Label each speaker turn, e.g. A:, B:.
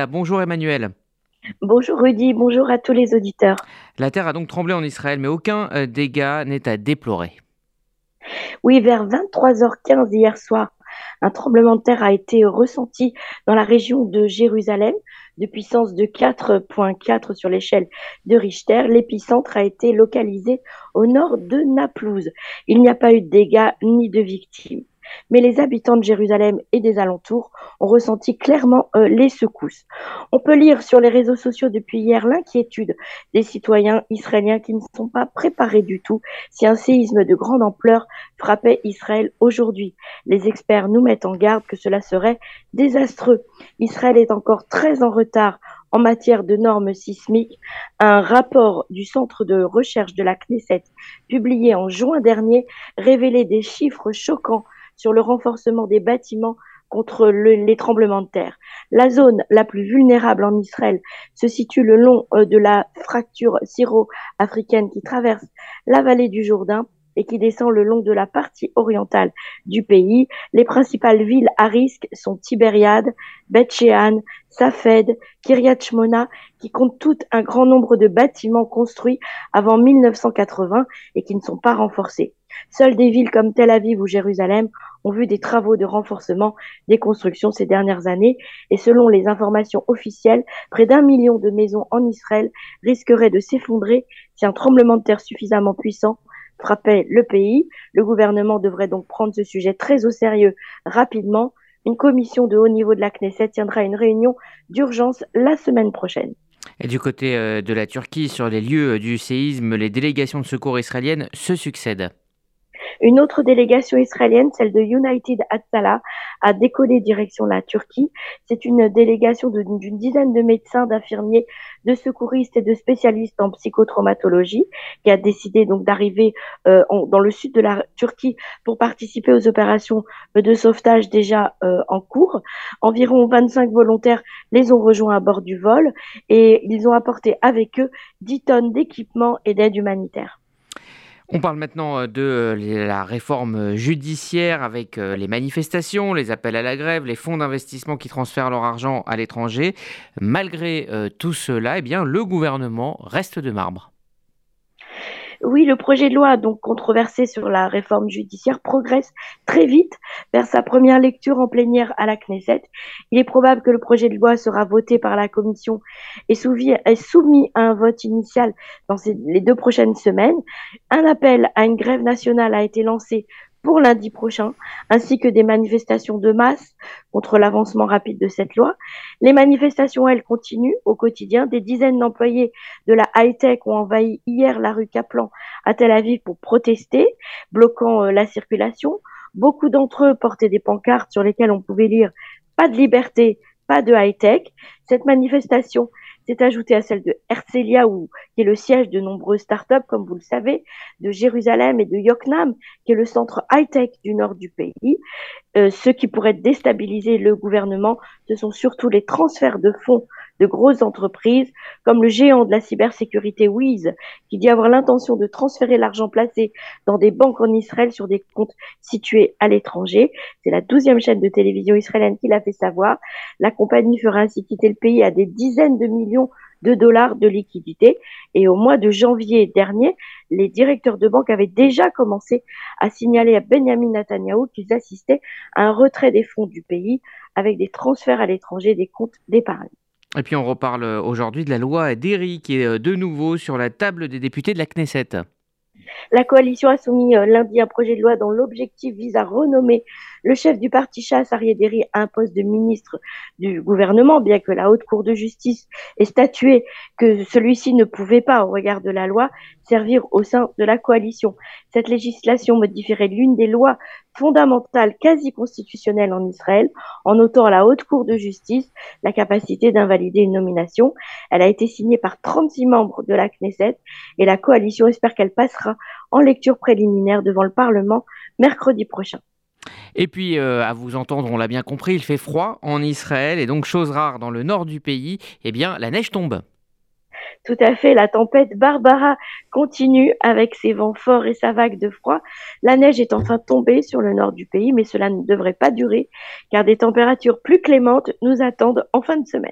A: Ah, bonjour Emmanuel.
B: Bonjour Rudy, bonjour à tous les auditeurs.
A: La terre a donc tremblé en Israël, mais aucun euh, dégât n'est à déplorer.
B: Oui, vers 23h15 hier soir, un tremblement de terre a été ressenti dans la région de Jérusalem de puissance de 4.4 sur l'échelle de Richter. L'épicentre a été localisé au nord de Naplouse. Il n'y a pas eu de dégâts ni de victimes mais les habitants de Jérusalem et des alentours ont ressenti clairement euh, les secousses. On peut lire sur les réseaux sociaux depuis hier l'inquiétude des citoyens israéliens qui ne sont pas préparés du tout si un séisme de grande ampleur frappait Israël aujourd'hui. Les experts nous mettent en garde que cela serait désastreux. Israël est encore très en retard en matière de normes sismiques, un rapport du Centre de recherche de la Knesset publié en juin dernier révélait des chiffres choquants sur le renforcement des bâtiments contre les tremblements de terre. La zone la plus vulnérable en Israël se situe le long euh, de la fracture syro-africaine qui traverse la vallée du Jourdain et qui descend le long de la partie orientale du pays. Les principales villes à risque sont Tibériade, Beth Shean, Safed, Kiryat Shmona, qui comptent toutes un grand nombre de bâtiments construits avant 1980 et qui ne sont pas renforcés. Seules des villes comme Tel Aviv ou Jérusalem ont vu des travaux de renforcement des constructions ces dernières années et selon les informations officielles, près d'un million de maisons en Israël risqueraient de s'effondrer si un tremblement de terre suffisamment puissant frappait le pays. Le gouvernement devrait donc prendre ce sujet très au sérieux rapidement. Une commission de haut niveau de la Knesset tiendra une réunion d'urgence la semaine prochaine.
A: Et du côté euh, de la Turquie, sur les lieux euh, du séisme, les délégations de secours israéliennes se succèdent.
B: Une autre délégation israélienne, celle de United Hatzalah, a décollé direction la Turquie. C'est une délégation d'une dizaine de médecins, d'infirmiers, de secouristes et de spécialistes en psychotraumatologie qui a décidé donc d'arriver euh, dans le sud de la Turquie pour participer aux opérations de sauvetage déjà euh, en cours. Environ 25 volontaires les ont rejoints à bord du vol et ils ont apporté avec eux 10 tonnes d'équipements et d'aide humanitaire.
A: On parle maintenant euh, de euh, la réforme judiciaire avec euh, les manifestations, les appels à la grève, les fonds d'investissement qui transfèrent leur argent à l'étranger. Malgré tout cela, eh le gouvernement reste de marbre.
B: Oui, le projet de loi, donc controversé sur la réforme judiciaire, progresse très vite vers sa première lecture en plénière à la Knesset. Il est probable que le projet de loi sera voté par la Commission et soumis, à un vote initial dans les deux prochaines semaines. Un appel à une grève nationale a été lancé pour lundi prochain, ainsi que des manifestations de masse contre l'avancement rapide de cette loi. Les manifestations, elles, continuent au quotidien. Des dizaines d'employés de la high-tech ont envahi hier la rue Kaplan à Tel Aviv pour protester, bloquant euh, la circulation. Beaucoup d'entre eux portaient des pancartes sur lesquelles on pouvait lire pas de liberté, pas de high-tech. Cette manifestation s'est ajoutée à celle de Herzliya, qui est le siège de nombreuses startups, comme vous le savez, de Jérusalem et de Yoknam, qui est le centre high-tech du nord du pays. Euh, ce qui pourrait déstabiliser le gouvernement, ce sont surtout les transferts de fonds de grosses entreprises, comme le géant de la cybersécurité Wiz, qui dit avoir l'intention de transférer l'argent placé dans des banques en Israël sur des comptes situés à l'étranger. C'est la douzième chaîne de télévision israélienne qui l'a fait savoir. La compagnie fera ainsi quitter le pays à des dizaines de millions de dollars de liquidités. Et au mois de janvier dernier, les directeurs de banque avaient déjà commencé à signaler à Benjamin Netanyahu qu'ils assistaient à un retrait des fonds du pays avec des transferts à l'étranger des comptes d'épargne.
A: Et puis on reparle aujourd'hui de la loi Derry qui est euh, de nouveau sur la table des députés de la Knesset.
B: La coalition a soumis euh, lundi un projet de loi dont l'objectif vise à renommer le chef du parti chasse, Arié à un poste de ministre du gouvernement, bien que la Haute Cour de justice ait statué que celui-ci ne pouvait pas, au regard de la loi, servir au sein de la coalition. Cette législation modifierait l'une des lois fondamentales quasi constitutionnelles en Israël, en ôtant à la Haute Cour de justice la capacité d'invalider une nomination. Elle a été signée par 36 membres de la Knesset et la coalition espère qu'elle passera en lecture préliminaire devant le Parlement mercredi prochain.
A: Et puis, euh, à vous entendre, on l'a bien compris, il fait froid en Israël et donc, chose rare dans le nord du pays, eh bien, la neige tombe.
B: Tout à fait, la tempête Barbara continue avec ses vents forts et sa vague de froid. La neige est enfin tombée sur le nord du pays, mais cela ne devrait pas durer car des températures plus clémentes nous attendent en fin de semaine.